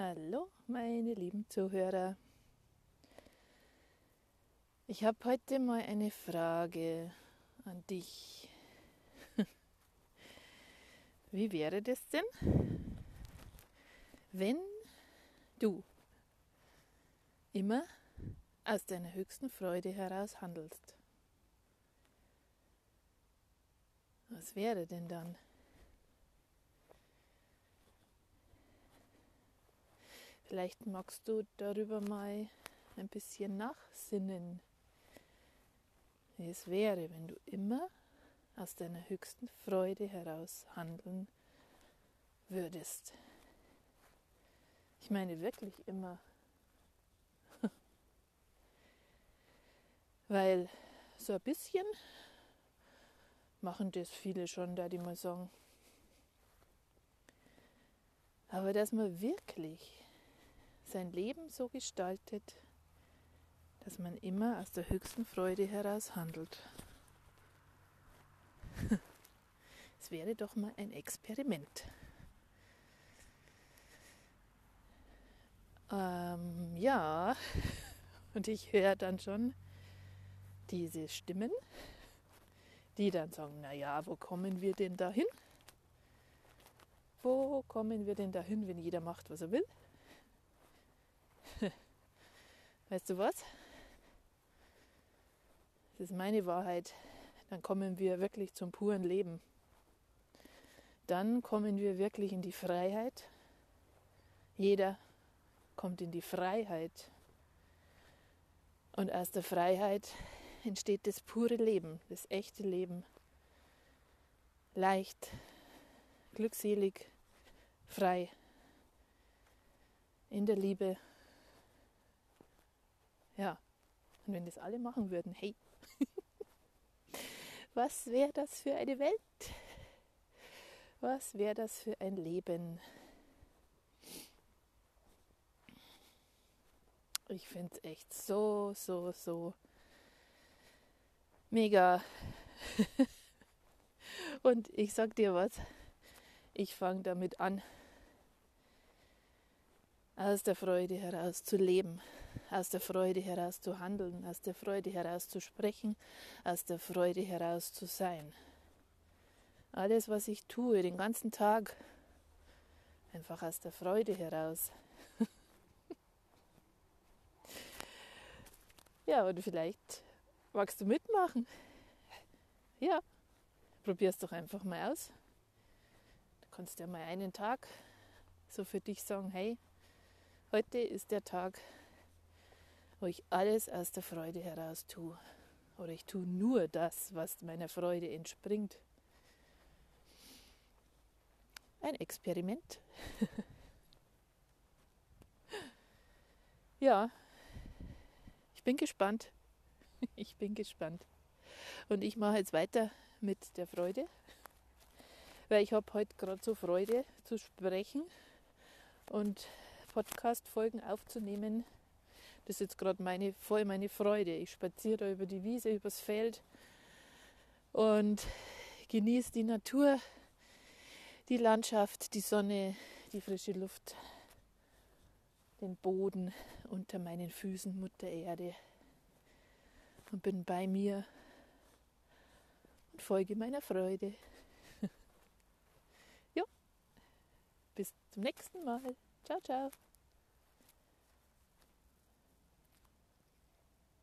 Hallo, meine lieben Zuhörer. Ich habe heute mal eine Frage an dich. Wie wäre das denn, wenn du immer aus deiner höchsten Freude heraus handelst? Was wäre denn dann? Vielleicht magst du darüber mal ein bisschen nachsinnen, wie es wäre, wenn du immer aus deiner höchsten Freude heraus handeln würdest. Ich meine wirklich immer. Weil so ein bisschen machen das viele schon, da die mal sagen. Aber dass man wirklich sein Leben so gestaltet, dass man immer aus der höchsten Freude heraus handelt. Es wäre doch mal ein Experiment. Ähm, ja, und ich höre dann schon diese Stimmen, die dann sagen, naja, wo kommen wir denn dahin? Wo kommen wir denn dahin, wenn jeder macht, was er will? weißt du was? Das ist meine Wahrheit. Dann kommen wir wirklich zum puren Leben. Dann kommen wir wirklich in die Freiheit. Jeder kommt in die Freiheit. Und aus der Freiheit entsteht das pure Leben, das echte Leben. Leicht, glückselig, frei, in der Liebe ja, und wenn das alle machen würden, hey, was wäre das für eine Welt? Was wäre das für ein Leben? Ich finde es echt so, so, so mega. Und ich sag dir was, ich fange damit an, aus der Freude heraus zu leben aus der Freude heraus zu handeln, aus der Freude heraus zu sprechen, aus der Freude heraus zu sein. Alles, was ich tue, den ganzen Tag, einfach aus der Freude heraus. ja, und vielleicht magst du mitmachen. Ja, probier es doch einfach mal aus. Du kannst ja mal einen Tag so für dich sagen, hey, heute ist der Tag, wo ich alles aus der Freude heraus tue. Oder ich tue nur das, was meiner Freude entspringt. Ein Experiment. ja, ich bin gespannt. Ich bin gespannt. Und ich mache jetzt weiter mit der Freude, weil ich habe heute gerade so Freude zu sprechen und Podcast-Folgen aufzunehmen, das ist jetzt gerade meine, voll meine Freude. Ich spaziere über die Wiese, übers Feld und genieße die Natur, die Landschaft, die Sonne, die frische Luft, den Boden unter meinen Füßen, Mutter Erde. Und bin bei mir und folge meiner Freude. ja, bis zum nächsten Mal. Ciao, ciao.